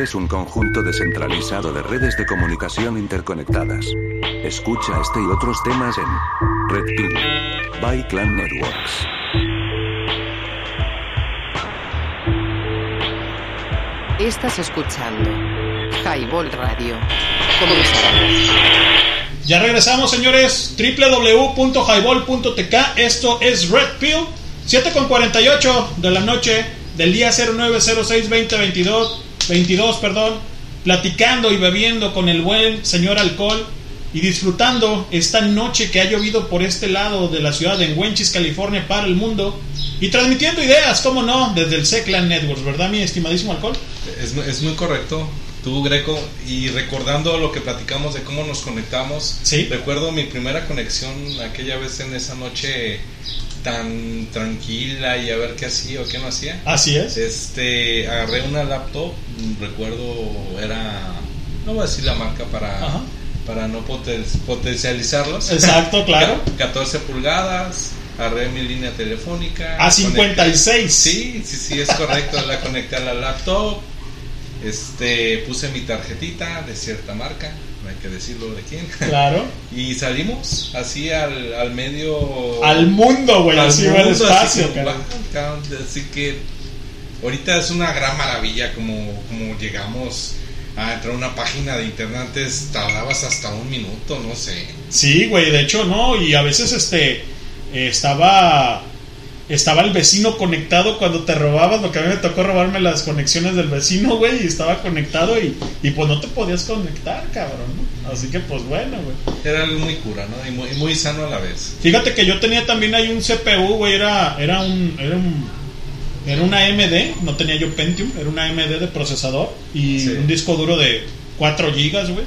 Es un conjunto descentralizado de redes de comunicación interconectadas. Escucha este y otros temas en Red Pill by Clan Networks. Estás escuchando Highball Radio. Comenzamos. Ya regresamos, señores. www.highball.tk. Esto es Red Pill. 7 con 48 de la noche del día 0906-2022. 22, perdón. Platicando y bebiendo con el buen señor alcohol. Y disfrutando esta noche que ha llovido por este lado de la ciudad de Wenchis, California, para el mundo. Y transmitiendo ideas, cómo no, desde el Seclan Networks, ¿verdad, mi estimadísimo alcohol? Es, es muy correcto. Tú, Greco, y recordando lo que platicamos de cómo nos conectamos, Sí. recuerdo mi primera conexión aquella vez en esa noche tan tranquila y a ver qué hacía o qué no hacía. Así es. Este, agarré una laptop, recuerdo era, no voy a decir la marca para, Ajá. para no poten- potencializarlos. Exacto, claro. 14 pulgadas, agarré mi línea telefónica. A conecté- 56. Sí, sí, sí, es correcto. la conecté a la laptop. Este, puse mi tarjetita de cierta marca, hay que decirlo de quién. Claro. Y salimos así al, al medio. Al mundo, güey, al así va el mundo, espacio, así, como, cara. "Wow, cabrón", así que ahorita es una gran maravilla como, como llegamos a entrar a una página de internet. Antes tardabas hasta un minuto, no sé. Sí, güey, de hecho, no, y a veces este eh, estaba estaba el vecino conectado cuando te robabas, lo que a mí me tocó robarme las conexiones del vecino, güey, y estaba conectado y, y pues no te podías conectar, cabrón, ¿no? Así que pues bueno, güey. Era algo muy cura, ¿no? Y muy, sano a la vez. Fíjate que yo tenía también ahí un CPU, güey, era, era un, era un era una AMD, no tenía yo Pentium, era una AMD de procesador y Sí. un disco duro de 4 gigas, güey.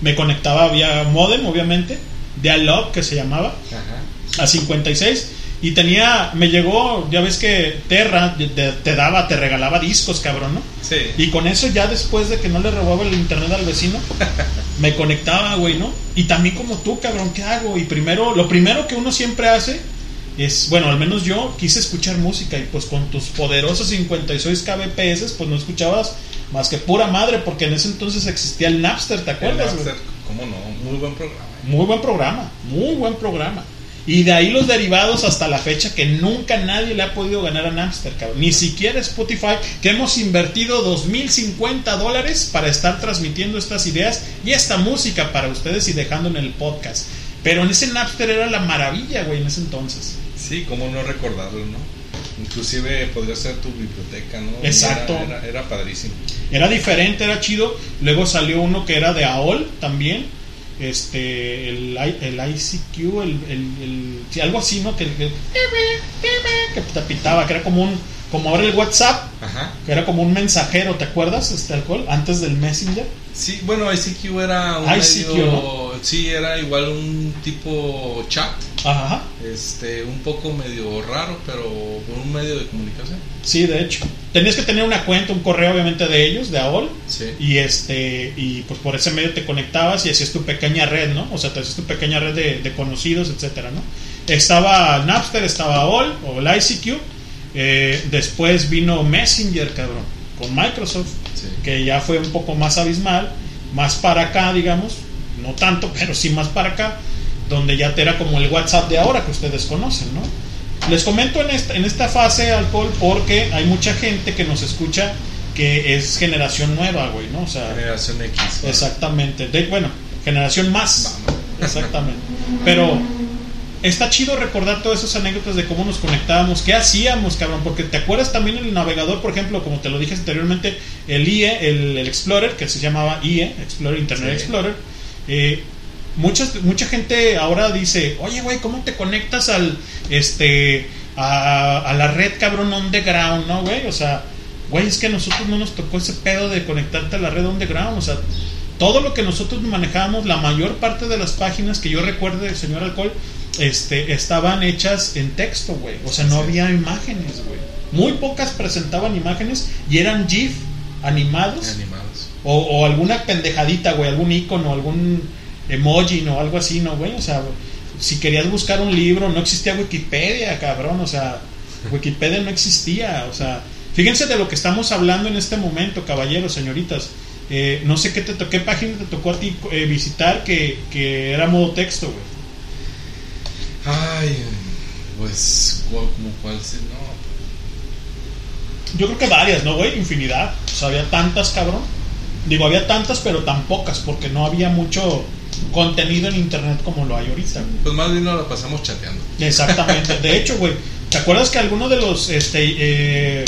Me conectaba vía modem, obviamente, Dialog que se llamaba Ajá. a 56 y tenía me llegó ya ves que Terra te, te daba te regalaba discos cabrón no Sí. y con eso ya después de que no le robaba el internet al vecino me conectaba güey no y también como tú cabrón qué hago y primero lo primero que uno siempre hace es bueno al menos yo quise escuchar música y pues con tus poderosos 56 kbps pues no escuchabas más que pura madre porque en ese entonces existía el Napster te El acuerdas güey? Napster, ¿Cómo no? Muy buen programa. Muy buen programa, muy buen programa. Y de ahí los derivados hasta la fecha que nunca nadie le ha podido ganar a Napster, cabrón. Ni siquiera Spotify, que hemos invertido 2.050 dólares para estar transmitiendo estas ideas y esta música para ustedes y dejando en el podcast. Pero en ese Napster era la maravilla, güey, en ese entonces. Sí, cómo no recordarlo, ¿no? Inclusive podría ser tu biblioteca, ¿no? Exacto. Era, era, era padrísimo. Era diferente, era chido. Luego salió uno que era de AOL también. Este el, el ICQ, el, el- el- sí, algo así, ¿no? Que, que, que te pitaba, que era como un, como ahora el WhatsApp, Ajá. que era como un mensajero, ¿te acuerdas? Este alcohol, antes del Messenger. Sí, bueno, ICQ era un ICQ, medio, sí, era igual un tipo chat, Ajá. este, un poco medio raro, pero un medio de comunicación. Sí, de hecho. Tenías que tener una cuenta, un correo obviamente de ellos, de AOL. Sí. Y este y pues por ese medio te conectabas y hacías tu pequeña red, ¿no? O sea, te hacías tu pequeña red de, de conocidos, etcétera, ¿no? Estaba Napster, estaba AOL o el ICQ. eh, después vino Messenger, cabrón, con Microsoft, Sí. que ya fue un poco más abismal, más para acá, digamos, no tanto, pero sí más para acá, donde ya te era como el WhatsApp de ahora que ustedes conocen, ¿no? Les comento en esta, en esta fase alcohol porque hay mucha gente que nos escucha que es generación nueva, güey, ¿no? O sea, Generación X. ¿no? exactamente. De, bueno, generación más. Exactamente. Pero está chido recordar todas esas anécdotas de cómo nos conectábamos, qué hacíamos, cabrón, porque te acuerdas también el navegador, por ejemplo, como te lo dije anteriormente, el IE, el, el Explorer, que se llamaba IE, Explorer, Internet Sí. Explorer. eh, muchas, mucha gente ahora dice, oye, güey, ¿cómo te conectas al, este, a, a la red, cabrón, underground, no, güey? O sea, güey, es que a nosotros no nos tocó ese pedo de conectarte a la red underground, o sea, todo lo que nosotros manejábamos, la mayor parte de las páginas que yo recuerde, señor Alcohol, este, estaban hechas en texto, güey. O sea, no Sí. había imágenes, güey. Muy pocas presentaban imágenes y eran GIF animados Animados. o, o alguna pendejadita, güey, algún icono, algún emoji, ¿no? Algo así, ¿no, güey? O sea, si querías buscar un libro, no existía Wikipedia, cabrón, o sea, Wikipedia no existía, o sea, fíjense de lo que estamos hablando en este momento, caballeros, señoritas. Eh, no sé qué, te qué página te tocó a ti eh, visitar que, que era modo texto, güey. Ay, pues, ¿cuál- como cuál se no? Yo creo que varias, ¿no, güey? Infinidad. O sea, había tantas, cabrón. Digo, había tantas, pero tan pocas, porque no había mucho contenido en internet como lo hay ahorita. güey. Pues más bien nos la pasamos chateando. Exactamente. De hecho, güey, ¿te acuerdas que alguno de los este, eh,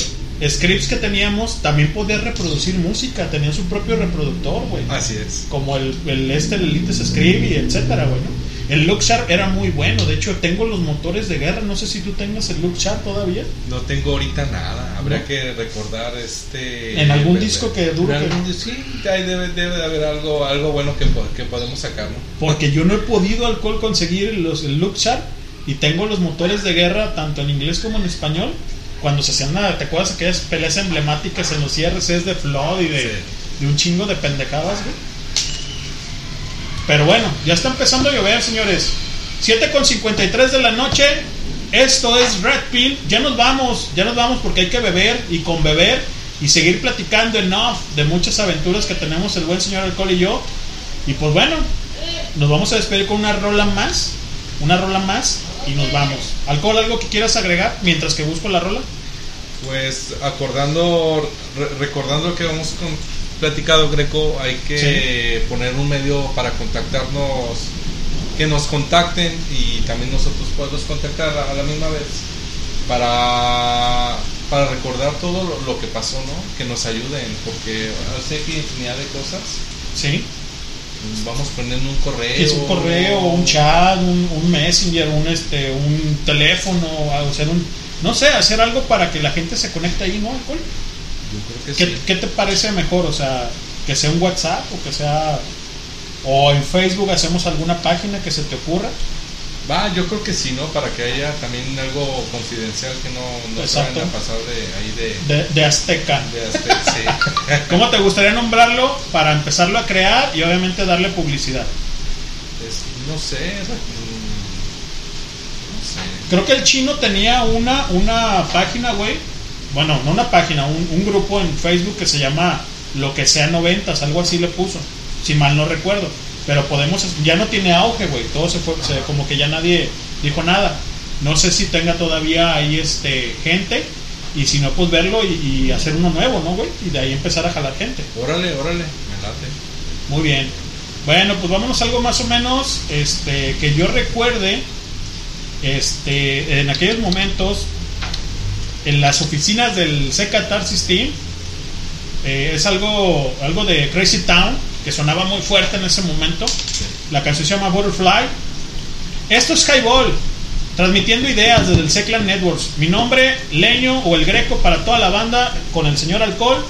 scripts que teníamos también podía reproducir música? Tenía su propio reproductor, güey. Así es. Como el, el este, el Elite Script y etcétera, güey. ¿no? El Sharp era muy bueno. De hecho, tengo los motores de guerra. No sé si tú tengas el Sharp todavía. No tengo ahorita nada. Habría ¿No? que recordar este. En algún disco que dure. algún Sí, ahí debe, debe de haber algo, algo bueno que, que podemos sacar, ¿no? Porque yo no he podido alcohol conseguir los, el Sharp y tengo los motores de guerra tanto en inglés como en español. Cuando se hacían, nada, ¿te acuerdas aquellas peleas emblemáticas en los IRCs de Flood y de, Sí. de un chingo de pendejadas, güey? Pero bueno, ya está empezando a llover, señores. 7 con 53 de la noche. Esto es Red Pill. Ya nos vamos, ya nos vamos porque hay que beber y con beber y seguir platicando en off de muchas aventuras que tenemos el buen señor Alcohol y yo. Y pues bueno, nos vamos a despedir con una rola más. Una rola más y nos vamos. Alcohol, ¿algo que quieras agregar mientras que busco la rola? Pues acordando, re- recordando que hemos con- platicado, Greco, hay que poner un medio para contactarnos, que nos contacten y también nosotros podemos contactar a la misma vez para, para recordar todo lo, lo que pasó, ¿no? Que nos ayuden, porque sé que hay infinidad de cosas. Sí. Vamos poniendo un correo. Es un correo, un chat, un, un messenger, un este, un teléfono, sea, un, no sé, hacer algo para que la gente se conecte ahí, ¿no? Alcohol? Yo creo que ¿Qué, sí. qué te parece mejor? O sea, que sea un WhatsApp o que sea o en Facebook hacemos alguna página que se te ocurra. Va, yo creo que sí, ¿no? Para que haya también algo confidencial que no, no se vayan a pasar de ahí de... De, de Azteca. de este- sí. ¿Cómo te gustaría nombrarlo para empezarlo a crear y obviamente darle publicidad? Es- no sé, mm, no sé. Creo que el chino tenía una, una página, güey. Bueno, no una página, un, un grupo en Facebook que se llama Lo que sea noventas, algo así le puso. Si mal no recuerdo. Pero podemos, ya no tiene auge, güey. Todo se fue, se- como que ya nadie dijo nada. No sé si tenga todavía ahí este gente. Y si no, pues verlo y, y hacer uno nuevo, ¿no, güey? Y de ahí empezar a jalar gente. Órale, órale, me late. Muy bien. Bueno, pues vámonos a algo más o menos este, que yo recuerde este, en aquellos momentos en las oficinas del C Catarsis Team. eh, es algo, algo de Crazy Town. que sonaba muy fuerte en ese momento. La canción se llama Butterfly. Esto es Highball, transmitiendo ideas desde el Seclan Networks. Mi nombre, Leño o el Greco para toda la banda con el señor Alcohol.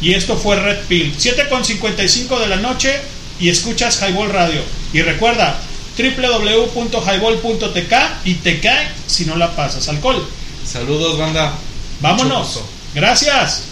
Y esto fue Red Pill. 7.55 de la noche y escuchas Highball Radio. Y recuerda www.highball.tk y te cae si no la pasas. Alcohol. Saludos, banda. Vámonos. Gracias.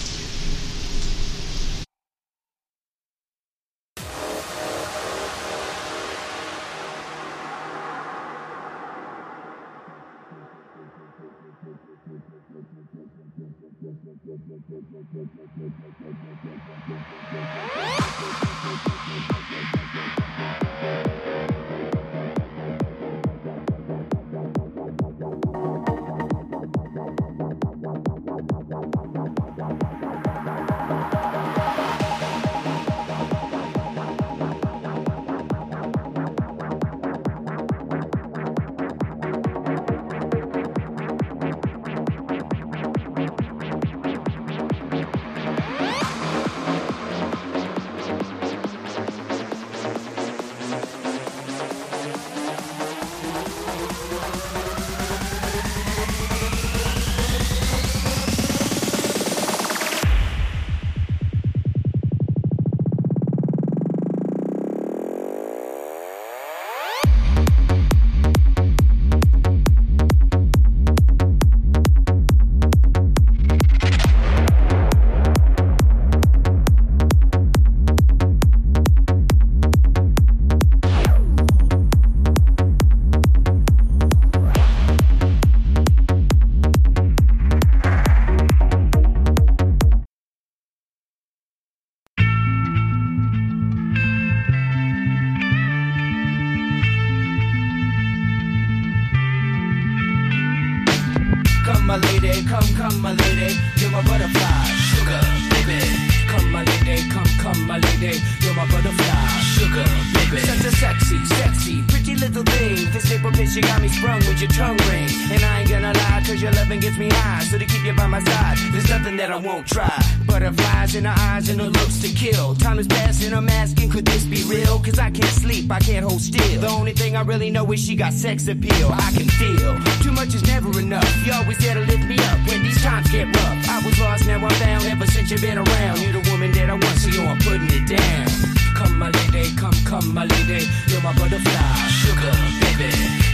Can't sleep, I can't hold still. The only thing I really know is she got sex appeal. I can feel too much is never enough. You always there to lift me up when these times get rough. I was lost, now I'm found. Ever since you've been around, you're the woman that I want, so yo, I'm putting it down. Come, my lady, come, come, my lady, you're my butterfly, sugar, baby.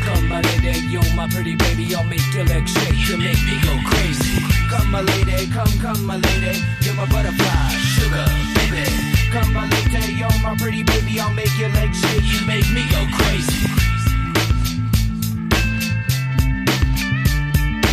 Come, my lady, you're my pretty baby, I'll make your legs shake, you make me go crazy. Come, my lady, come, come, my lady, you're my butterfly, sugar, baby. Come, my lady, you're my pretty baby, I'll make your legs shake, you make me go crazy.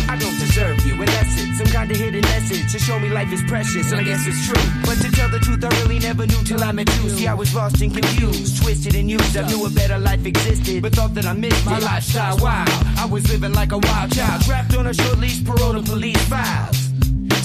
I don't deserve you, that's it. Some kind of hidden message to show me life is precious, and I guess it's true. But to tell the truth, I really never knew till I met you. See, I was lost and confused, twisted and used. I knew a better life existed, but thought that I missed my lifestyle. Wild, I was living like a wild child, trapped on a short leash, parole to police files.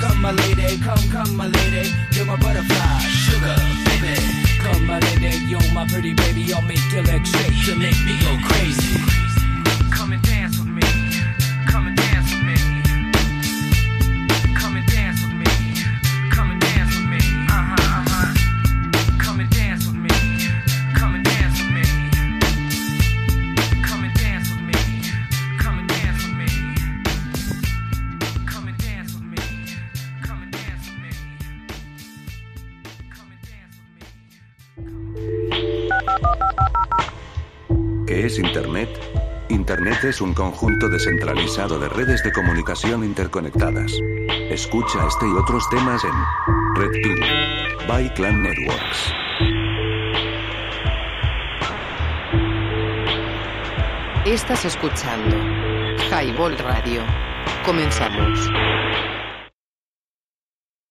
Come my lady, come, come my lady. You're my butterfly, sugar, baby. Come my lady, yo, my pretty baby, I'll make your legs shake to make me go crazy. Come and dance with me. Come and dance with me. Internet es un conjunto descentralizado de redes de comunicación interconectadas. Escucha este y otros temas en Red Pill by Clan Networks. Estás escuchando Highball Radio. Comenzamos.